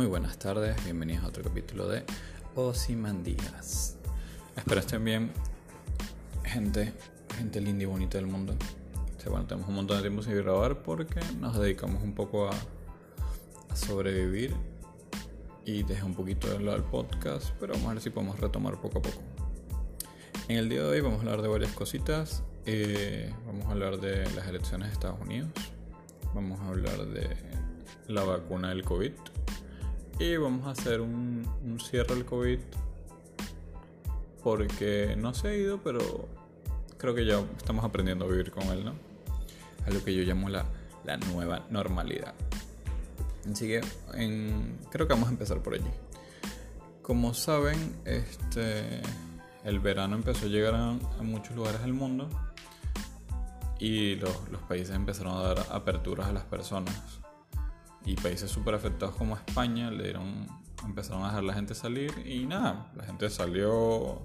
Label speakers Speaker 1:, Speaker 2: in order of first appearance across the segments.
Speaker 1: Muy buenas tardes, bienvenidos a otro capítulo de Osimandías. Espero estén bien, gente, gente linda y bonita del mundo. bueno, tenemos un montón de tiempo sin grabar porque nos dedicamos un poco a, a sobrevivir y dejé un poquito de lado el podcast, pero vamos a ver si podemos retomar poco a poco. En el día de hoy vamos a hablar de varias cositas. Eh, vamos a hablar de las elecciones de Estados Unidos. Vamos a hablar de la vacuna del COVID y vamos a hacer un, cierre al COVID porque no se ha ido, pero creo que ya estamos aprendiendo a vivir con él, ¿no? A lo que yo llamo la, nueva normalidad. Así que creo que vamos a empezar por allí. Como saben, este, el verano empezó a llegar a, muchos lugares del mundo y los, los países empezaron a dar aperturas a las personas y países súper afectados como España le dieron, empezaron a dejar la gente salir y nada, la gente salió,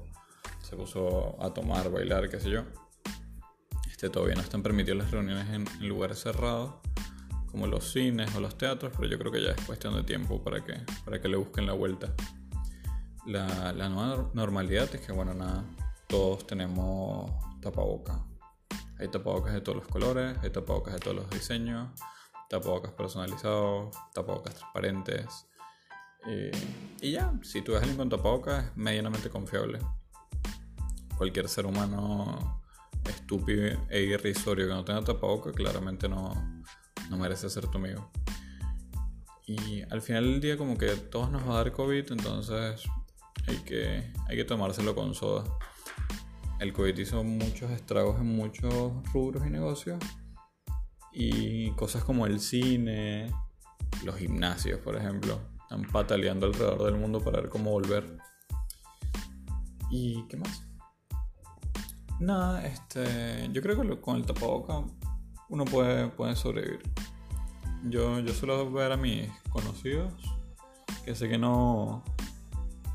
Speaker 1: se puso a tomar, bailar, qué sé yo. Este, todavía no están permitidas las reuniones en, lugares cerrados como los cines o los teatros, pero yo creo que ya es cuestión de tiempo para que, para que le busquen la vuelta. La, la nueva normalidad es que, bueno, nada, todos tenemos tapaboca. Hay tapabocas de todos los colores, hay tapabocas de todos los diseños, tapabocas personalizados, tapabocas transparentes. Eh, y ya, si tú ves alguien con tapabocas es medianamente confiable. Cualquier ser humano estúpido e irrisorio que no tenga tapabocas claramente no, no merece ser tu amigo. Y al final del día como que todos nos va a dar COVID, entonces hay que, hay que tomárselo con soda. El COVID hizo muchos estragos en muchos rubros y negocios y cosas como el cine, los gimnasios, por ejemplo, están pataleando alrededor del mundo para ver cómo volver. ¿Y qué más? Nada, este, yo creo que con el tapaboca uno puede, puede sobrevivir. Yo, yo suelo ver a mis conocidos que sé que no,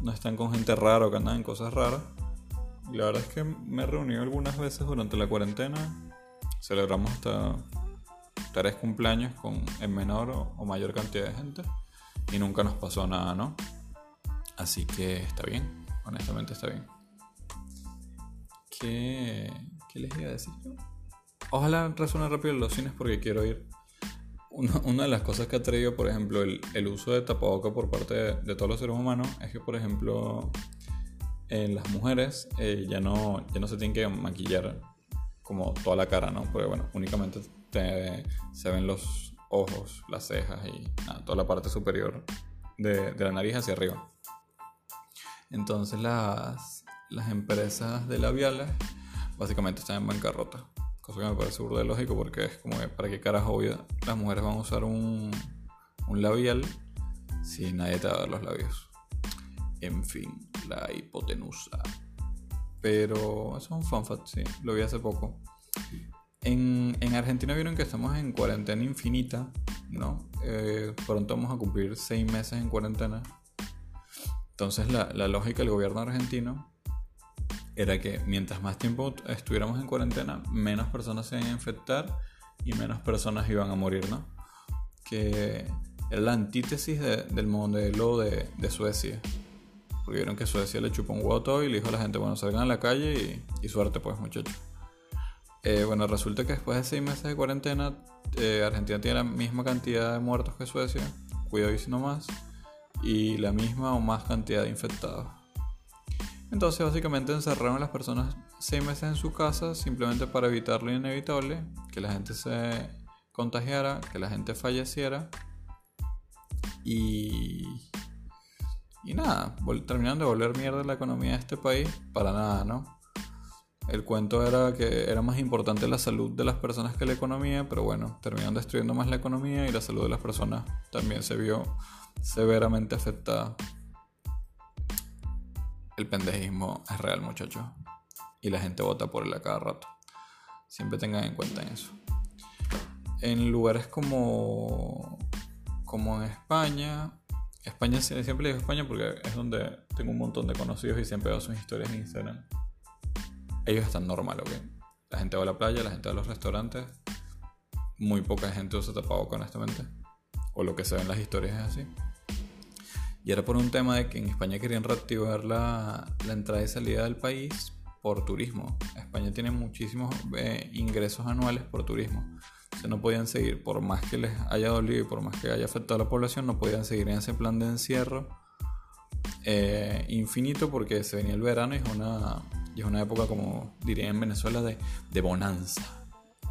Speaker 1: no están con gente rara o que andan en cosas raras. La verdad es que me he reunido algunas veces durante la cuarentena. Celebramos hasta tres cumpleaños con en menor o, mayor cantidad de gente y nunca nos pasó nada, ¿no? Así que está bien, honestamente está bien. ¿Qué, qué les iba a decir yo? Ojalá resuene rápido los cines porque quiero ir. Una, de las cosas que ha traído, por ejemplo, el, el uso de tapaboca por parte de, todos los seres humanos es que, por ejemplo, en las mujeres eh, ya, no, ya no se tienen que maquillar como toda la cara, ¿no? Porque, bueno, únicamente se ven los ojos, las cejas y toda la parte superior de, la nariz hacia arriba. Entonces las, empresas de labiales básicamente están en bancarrota. Cosa que me parece burda lógico porque es como para qué carajo las mujeres van a usar un, labial si nadie te va a dar los labios. En fin, la hipotenusa. Pero eso es un fun fact, sí. Lo vi hace poco. En, Argentina vieron que estamos en cuarentena infinita, ¿no? Eh, pronto vamos a cumplir seis meses en cuarentena. Entonces la, lógica del gobierno argentino era que mientras más tiempo estuviéramos en cuarentena, menos personas se iban a infectar y menos personas iban a morir, ¿no? Que era la antítesis del modelo de, Suecia. Porque vieron que Suecia le chupó un huevo y le dijo a la gente, bueno, salgan a la calle y, y suerte pues muchachos. Eh, bueno, resulta que después de seis meses de cuarentena, eh, Argentina tiene la misma cantidad de muertos que Suecia, cuidadísimo más, y la misma o más cantidad de infectados. Entonces, básicamente encerraron a las personas seis meses en su casa simplemente para evitar lo inevitable, que la gente se contagiara, que la gente falleciera. Y. Y nada, terminaron de volver mierda la economía de este país para nada, ¿no? El cuento era que era más importante la salud de las personas que la economía, pero bueno, terminan destruyendo más la economía y la salud de las personas también se vio severamente afectada. El pendejismo es real, muchachos. Y la gente vota por él a cada rato. Siempre tengan en cuenta eso. En lugares como, como en España, España siempre digo España porque es donde tengo un montón de conocidos y siempre veo sus historias en Instagram ellos están normal, ¿ok? La gente va a la playa, la gente va a los restaurantes. Muy poca gente usa tapabocas, honestamente. O lo que se ve en las historias es así. Y era por un tema de que en España querían reactivar la, entrada y salida del país por turismo. España tiene muchísimos eh, ingresos anuales por turismo. O no podían seguir, por más que les haya dolido y por más que haya afectado a la población, no podían seguir en ese plan de encierro eh, infinito porque se venía el verano y es una, y es una época, como diría en Venezuela, de, de bonanza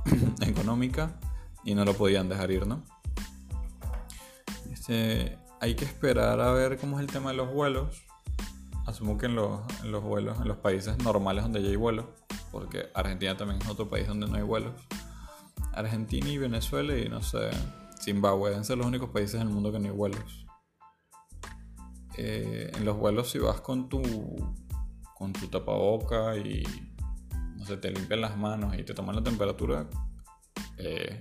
Speaker 1: económica y no lo podían dejar ir, ¿no? Este, hay que esperar a ver cómo es el tema de los vuelos. Asumo que en los, en los vuelos, en los países normales donde ya hay vuelos, porque Argentina también es otro país donde no hay vuelos. Argentina y Venezuela y no sé, Zimbabue deben ser los únicos países en el mundo que no hay vuelos. Eh, en los vuelos si vas con tu con tu tapaboca y no sé, te limpian las manos y te toman la temperatura, eh,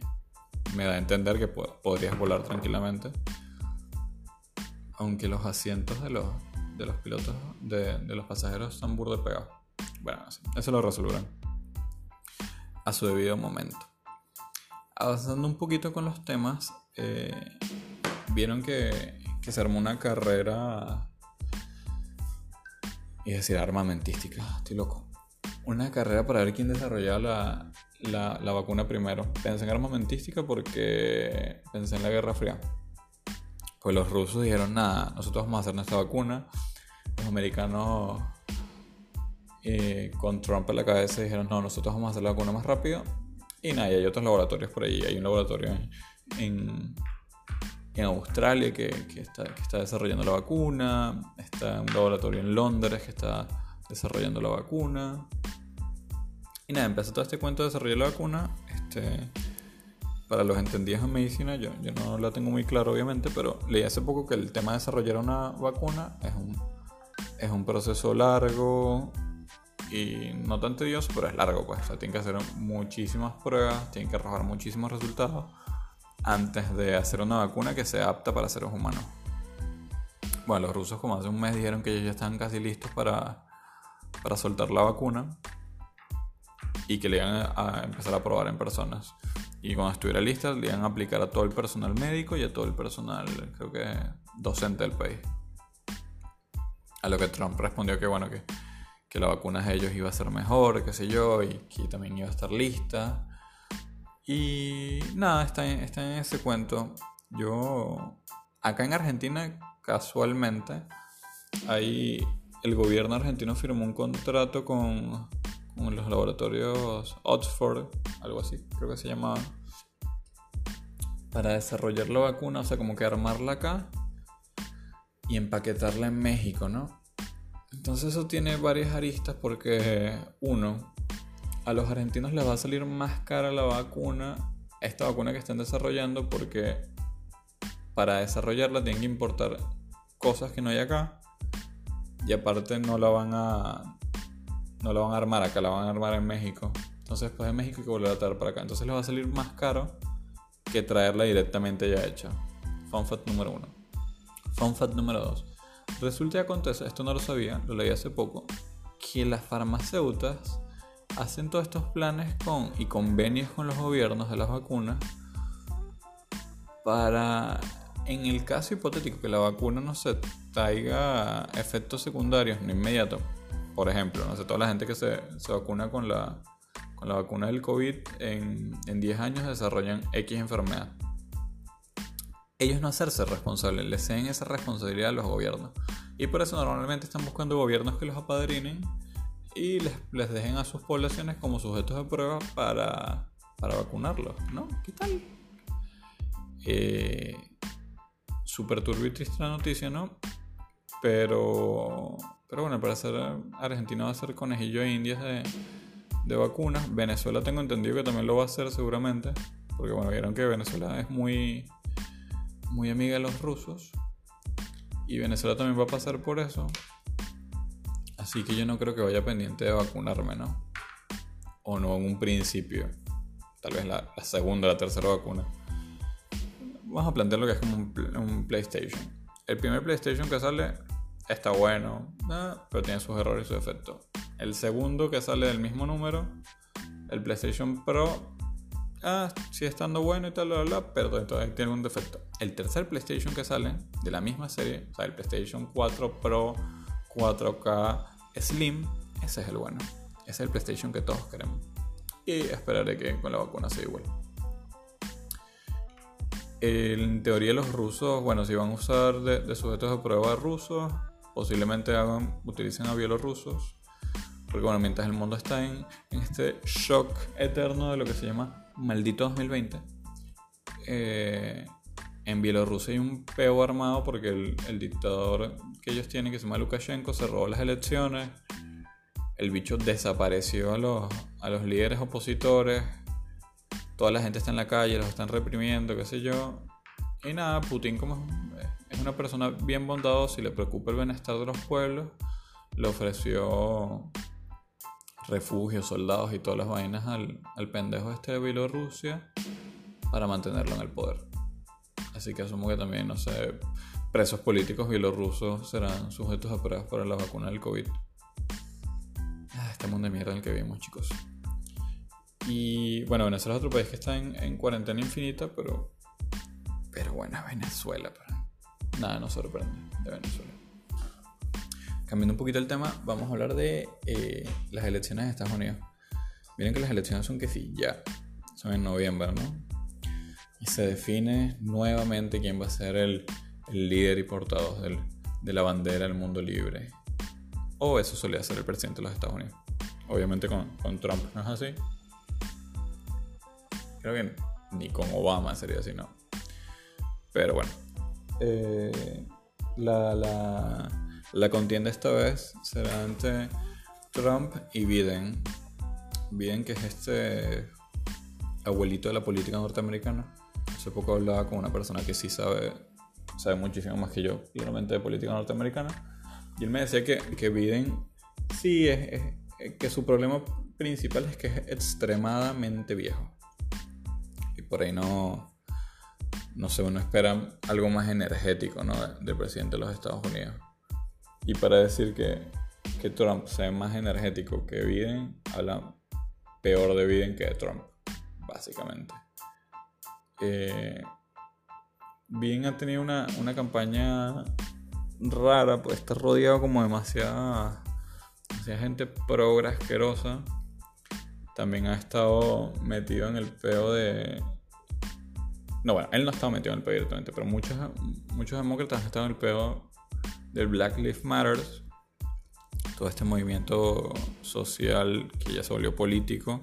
Speaker 1: me da a entender que podrías volar tranquilamente. Aunque los asientos de los, de los pilotos, de, los pasajeros están burde pegados. Bueno, eso lo resolverán a su debido momento. Avanzando un poquito con los temas, eh, vieron que, que se armó una carrera, y decir armamentística, estoy loco. Una carrera para ver quién desarrollaba la, la, la, vacuna primero. Pensé en armamentística porque pensé en la Guerra Fría. Pues los rusos dijeron, nada, nosotros vamos a hacer nuestra vacuna. Los americanos eh, con Trump en la cabeza dijeron, no, nosotros vamos a hacer la vacuna más rápido. Y nada, y hay otros laboratorios por ahí. Hay un laboratorio en, en, Australia que, que, está, que está desarrollando la vacuna. Está un laboratorio en Londres que está desarrollando la vacuna. Y nada, empezó todo este cuento de desarrollar la vacuna. Este, para los entendidos en medicina, yo, yo no la tengo muy claro obviamente, pero leí hace poco que el tema de desarrollar una vacuna es un, es un proceso largo y no tan tedioso, pero es largo, pues. O sea, tienen que hacer muchísimas pruebas, tienen que arrojar muchísimos resultados antes de hacer una vacuna que sea apta para seres humanos. Bueno, los rusos como hace un mes dijeron que ellos ya están casi listos para, para soltar la vacuna y que le iban a empezar a probar en personas. Y cuando estuviera lista, le iban a aplicar a todo el personal médico y a todo el personal, creo que docente del país. A lo que Trump respondió que bueno, que, que la vacuna de ellos iba a ser mejor, qué sé yo, y que también iba a estar lista. Y nada, está en, está en ese cuento. Yo, acá en Argentina, casualmente, ahí el gobierno argentino firmó un contrato con en los laboratorios Oxford, algo así, creo que se llamaba, para desarrollar la vacuna, o sea, como que armarla acá y empaquetarla en México, ¿no? Entonces eso tiene varias aristas porque, uno, a los argentinos les va a salir más cara la vacuna, esta vacuna que están desarrollando, porque para desarrollarla tienen que importar cosas que no hay acá y aparte no la van a no la van a armar acá, la van a armar en México. Entonces, pues en México hay que volver a traer para acá. Entonces les va a salir más caro que traerla directamente ya hecha. Fun fact número uno. Fun fact número dos. Resulta y acontece, esto no lo sabía, lo leí hace poco, que las farmacéuticas hacen todos estos planes con y convenios con los gobiernos de las vacunas para, en el caso hipotético que la vacuna no se traiga efectos secundarios no inmediatos, por ejemplo, no sé, toda la gente que se, vacuna con la, con la vacuna del COVID en, en 10 años desarrollan X enfermedad. Ellos no hacerse responsables, les ceden esa responsabilidad a los gobiernos. Y por eso normalmente están buscando gobiernos que los apadrinen y les, les dejen a sus poblaciones como sujetos de prueba para, para vacunarlos, ¿no? ¿Qué tal? Eh, super turbio y triste la noticia, ¿no? Pero pero bueno, para ser Argentina va a ser conejillo de indias de, de vacunas. Venezuela tengo entendido que también lo va a hacer seguramente. Porque bueno, vieron que Venezuela es muy, muy amiga de los rusos. Y Venezuela también va a pasar por eso. Así que yo no creo que vaya pendiente de vacunarme, ¿no? O no en un principio. Tal vez la, segunda o la tercera vacuna. Vamos a plantear lo que es como un, un PlayStation. El primer PlayStation que sale está bueno, pero tiene sus errores y sus defectos. El segundo que sale del mismo número, el PlayStation Pro, ah, sigue estando bueno y tal, bla, bla, pero todavía tiene un defecto. El tercer PlayStation que sale de la misma serie, o sea, el PlayStation 4 Pro 4K Slim, ese es el bueno. Ese es el PlayStation que todos queremos. Y esperaré que con la vacuna sea igual. En teoría los rusos, bueno, si van a usar de, sujetos de prueba rusos, posiblemente hagan, utilicen a bielorrusos. Porque bueno, mientras el mundo está en, en este shock eterno de lo que se llama maldito 2020, eh, en Bielorrusia hay un peo armado porque el, dictador que ellos tienen, que se llama Lukashenko, se robó las elecciones. El bicho desapareció a los, a los líderes opositores. Toda la gente está en la calle, los están reprimiendo, qué sé yo. Y nada, Putin como es una persona bien bondadosa y le preocupa el bienestar de los pueblos, le ofreció refugios, soldados y todas las vainas al, al pendejo este de Bielorrusia para mantenerlo en el poder. Así que asumo que también, no sé, presos políticos bielorrusos serán sujetos a pruebas para la vacuna del COVID. Ah, este mundo de mierda en el que vivimos, chicos. Y bueno, Venezuela es otro país que está en, en cuarentena infinita, pero. Pero bueno, Venezuela. Pero nada nos sorprende de Venezuela. Cambiando un poquito el tema, vamos a hablar de eh, las elecciones de Estados Unidos. Miren que las elecciones son que sí, ya. Son en noviembre, ¿no? Y se define nuevamente quién va a ser el, líder y portavoz de la bandera del mundo libre. O eso solía ser el presidente de los Estados Unidos. Obviamente con, Trump no es así. Creo que ni con Obama sería así, ¿no? Pero bueno. Eh, la, la la contienda esta vez será entre Trump y Biden. Biden, que es este abuelito de la política norteamericana. Hace poco hablaba con una persona que sí sabe, sabe muchísimo más que yo, claramente, de política norteamericana. Y él me decía que, que Biden sí es, que su problema principal es que es extremadamente viejo. Y por ahí no, no sé, uno espera algo más energético ¿no? del presidente de los Estados Unidos. Y para decir que, que Trump sea más energético que Biden, habla peor de Biden que de Trump, básicamente. Eh, Biden ha tenido una, una, campaña rara, pues está rodeado como demasiada, demasiada gente progre asquerosa. También ha estado metido en el peo de. No, bueno, él no ha estado metido en el peo directamente, pero muchos, muchos demócratas han estado en el peo del Black Lives Matter, todo este movimiento social que ya se volvió político,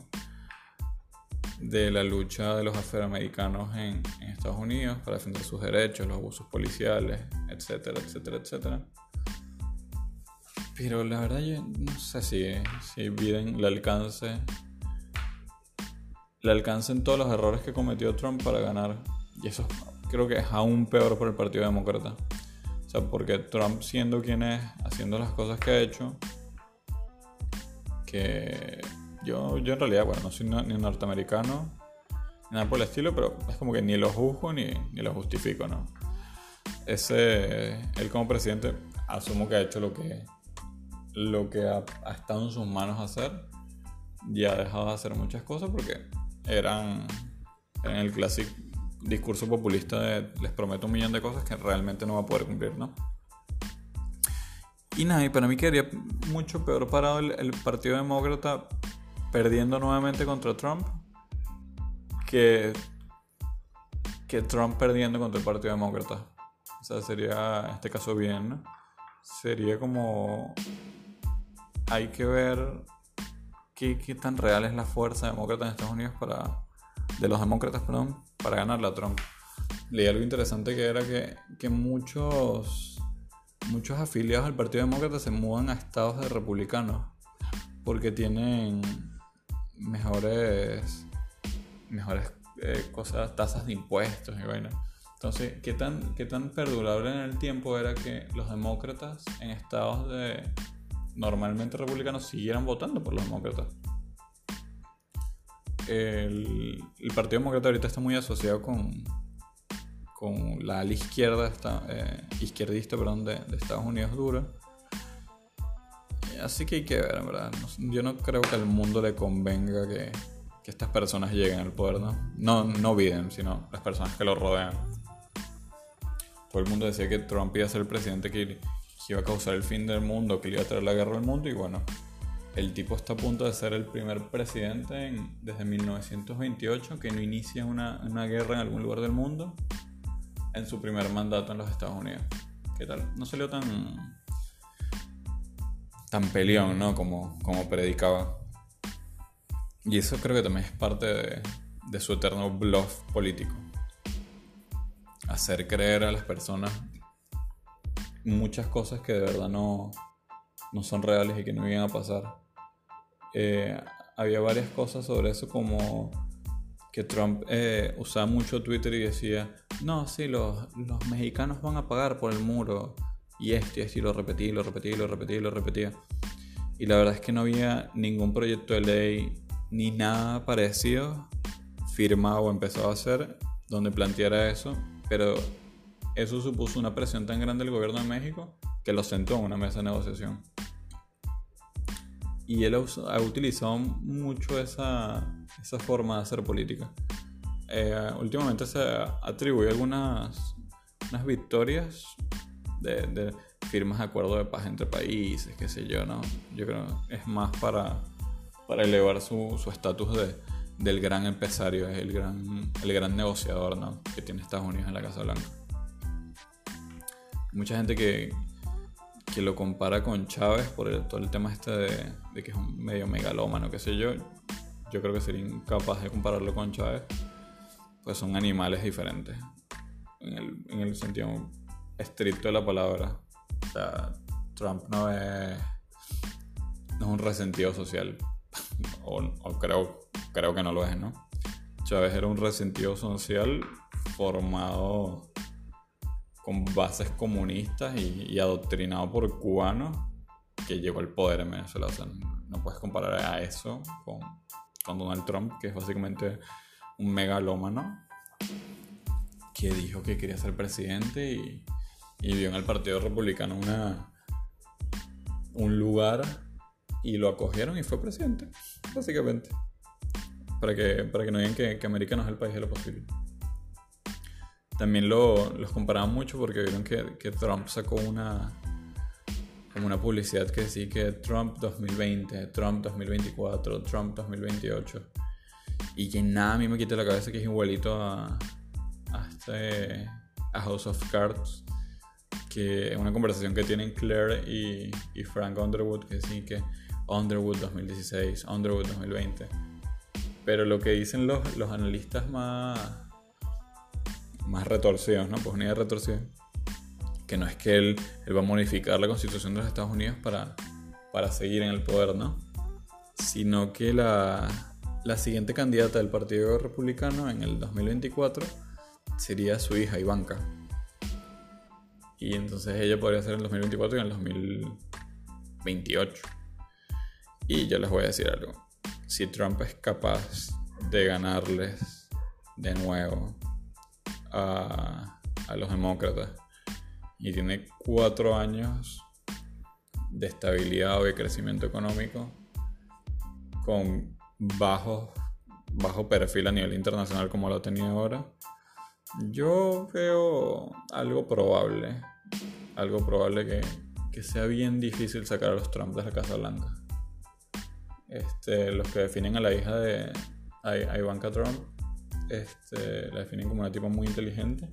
Speaker 1: de la lucha de los afroamericanos en, Estados Unidos para defender sus derechos, los abusos policiales, etcétera, etcétera, etcétera. Pero la verdad yo no sé si, si le alcance le alcancen todos los errores que cometió Trump para ganar. Y eso creo que es aún peor por el Partido Demócrata porque Trump siendo quien es, haciendo las cosas que ha hecho, que yo, yo en realidad, bueno, no soy ni norteamericano, ni nada por el estilo, pero es como que ni lo juzgo ni, ni lo justifico, ¿no? Ese, él como presidente, asumo que ha hecho lo que, lo que ha, estado en sus manos hacer y ha dejado de hacer muchas cosas porque eran, eran el clásico discurso populista de les prometo un millón de cosas que realmente no va a poder cumplir, ¿no? Y nada, y para mí quedaría mucho peor parado el, Partido Demócrata perdiendo nuevamente contra Trump que, que Trump perdiendo contra el Partido Demócrata. O sea, sería en este caso bien. Sería como... Hay que ver qué, qué tan real es la fuerza demócrata en Estados Unidos para... De los demócratas, perdón, para ganarle a Trump. Leí algo interesante que era que, que muchos, muchos afiliados al Partido Demócrata se mudan a estados de republicanos porque tienen mejores, mejores eh, cosas, tasas de impuestos y vaina. Entonces, ¿qué tan, ¿qué tan perdurable en el tiempo era que los demócratas en estados de normalmente republicanos siguieran votando por los demócratas? el, Partido Demócrata ahorita está muy asociado con, con la ala izquierda, eh, izquierdista perdón, de, Estados Unidos dura. Así que hay que ver, en verdad. Yo no creo que al mundo le convenga que, que estas personas lleguen al poder, ¿no? No, no Biden, sino las personas que lo rodean. Todo el mundo decía que Trump iba a ser el presidente que, iba a causar el fin del mundo, que iba a traer la guerra al mundo y bueno, el tipo está a punto de ser el primer presidente desde 1928 que no inicia una, una, guerra en algún lugar del mundo en su primer mandato en los Estados Unidos. ¿Qué tal? No salió tan tan peleón, ¿no? Como, como predicaba. Y eso creo que también es parte de, su eterno bluff político. Hacer creer a las personas muchas cosas que de verdad no, no son reales y que no iban a pasar. Eh, había varias cosas sobre eso como que Trump eh, usaba mucho Twitter y decía, no, sí, los, los, mexicanos van a pagar por el muro. Y esto y esto, y lo repetía, y lo repetía, y lo repetía, y lo repetía. Y la verdad es que no había ningún proyecto de ley ni nada parecido firmado o empezado a hacer donde planteara eso, pero eso supuso una presión tan grande del gobierno de México que lo sentó en una mesa de negociación. Y él ha utilizado mucho esa, esa forma de hacer política. Eh, últimamente se atribuye algunas unas victorias de, de, firmas de acuerdo de paz entre países, qué sé yo, ¿no? Yo creo que es más para, para elevar su estatus de, del gran empresario, es el gran, el gran negociador, ¿no? Que tiene Estados Unidos en la Casa Blanca. Mucha gente que, que lo compara con Chávez por todo el tema este de, de, que es un medio megalómano, qué sé yo. Yo creo que sería incapaz de compararlo con Chávez, pues son animales diferentes, en el, en el sentido estricto de la palabra. Trump no es, no es un resentido social, o, creo, creo que no lo es, ¿no? Chávez era un resentido social formado con bases comunistas y, adoctrinado por cubanos que llegó al poder en Venezuela. No puedes comparar a eso con, con Donald Trump, que es básicamente un megalómano que dijo que quería ser presidente y, y vio en el Partido Republicano una, un lugar y lo acogieron y fue presidente, básicamente. Para que, para que no digan que, que América no es el país de lo posible. También lo, los comparaban mucho porque vieron que, que, Trump sacó una como una publicidad que decía que Trump 2020, Trump 2024, Trump 2028 y que nada a mí me quita la cabeza que es igualito a, a, este, a House of Cards que es una conversación que tienen Claire y, y Frank Underwood que sí que Underwood 2016, Underwood 2020 pero lo que dicen los, los analistas más más retorcidos, ¿no? Pues una idea retorcida. Que no es que él, él, va a modificar la constitución de los Estados Unidos para, para seguir en el poder, ¿no? Sino que la, la siguiente candidata del Partido Republicano en el 2024 sería su hija Ivanka. Y entonces ella podría ser en el 2024 y en el 2028. Y yo les voy a decir algo. Si Trump es capaz de ganarles de nuevo a, los demócratas y tiene cuatro años de estabilidad o de crecimiento económico con bajo, bajo perfil a nivel internacional como lo tenía ahora, yo veo algo probable, algo probable que, que, sea bien difícil sacar a los Trump de la Casa Blanca. Este, los que definen a la hija de Ivanka Trump este, la definen como una tipo muy inteligente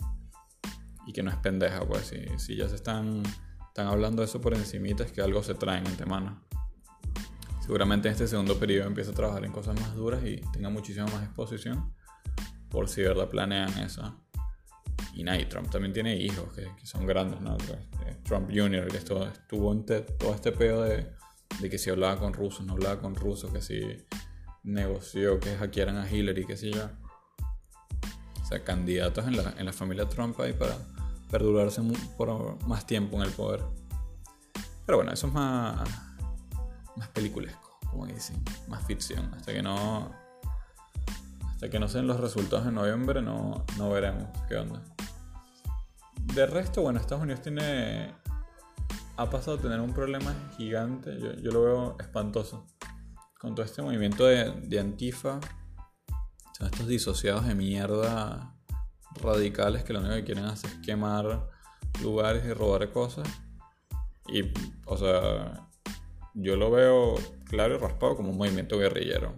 Speaker 1: y que no es pendeja, pues si, si ya se están, están hablando de eso por encimita es que algo se traen ante mano. Seguramente en este segundo periodo empieza a trabajar en cosas más duras y tenga muchísima más exposición por si verdad planean eso. Y nada, Trump también tiene hijos que, son grandes, ¿no? Pues, eh, Trump Jr., que estuvo, en todo este pedo de, que si hablaba con rusos, no hablaba con rusos, que si negoció que hackearan a Hillary, que si ya candidatos en la, en la familia Trump ahí para perdurarse por más tiempo en el poder. Pero bueno, eso es más, más peliculesco, como dicen, más ficción. Hasta que no, hasta que no sean los resultados en noviembre, no, no veremos qué onda. De resto, bueno, Estados Unidos tiene, ha pasado a tener un problema gigante, yo, lo veo espantoso, con todo este movimiento de, de Antifa son estos disociados de mierda radicales que lo único que quieren hacer es quemar lugares y robar cosas. Y, o sea, yo lo veo claro y raspado como un movimiento guerrillero.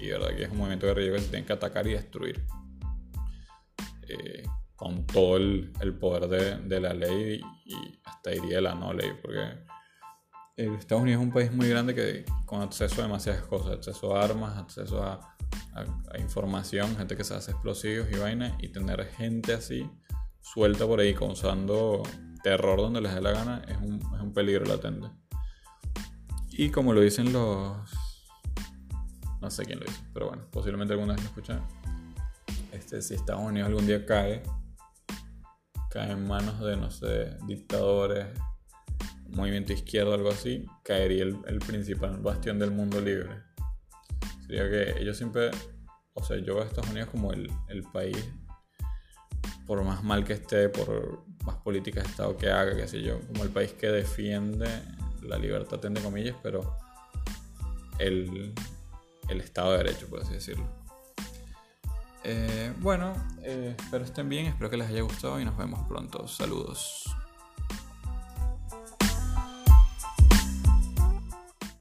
Speaker 1: Y verdad que es un movimiento guerrillero que se tiene que atacar y destruir. Eh, con todo el, poder de, la ley y, hasta diría de la no ley, porque Estados Unidos es un país muy grande que con acceso a demasiadas cosas, acceso a armas, acceso a, información, gente que se hace explosivos y vaina, y tener gente así suelta por ahí causando terror donde les dé la gana es un, es un peligro latente. Y como lo dicen los... No sé quién lo dice, pero bueno, posiblemente alguna vez lo escuchan. Este, si Estados Unidos algún día cae, cae en manos de, no sé, dictadores, movimiento izquierdo, algo así, caería el, principal bastión del mundo libre. Sería que ellos siempre, o sea, yo veo a Estados Unidos como el, el país, por más mal que esté, por más política de Estado que haga, qué sé yo, como el país que defiende la libertad, entre comillas, pero el, el Estado de Derecho, por así decirlo. Eh, bueno, eh, espero estén bien, espero que les haya gustado y nos vemos pronto. Saludos.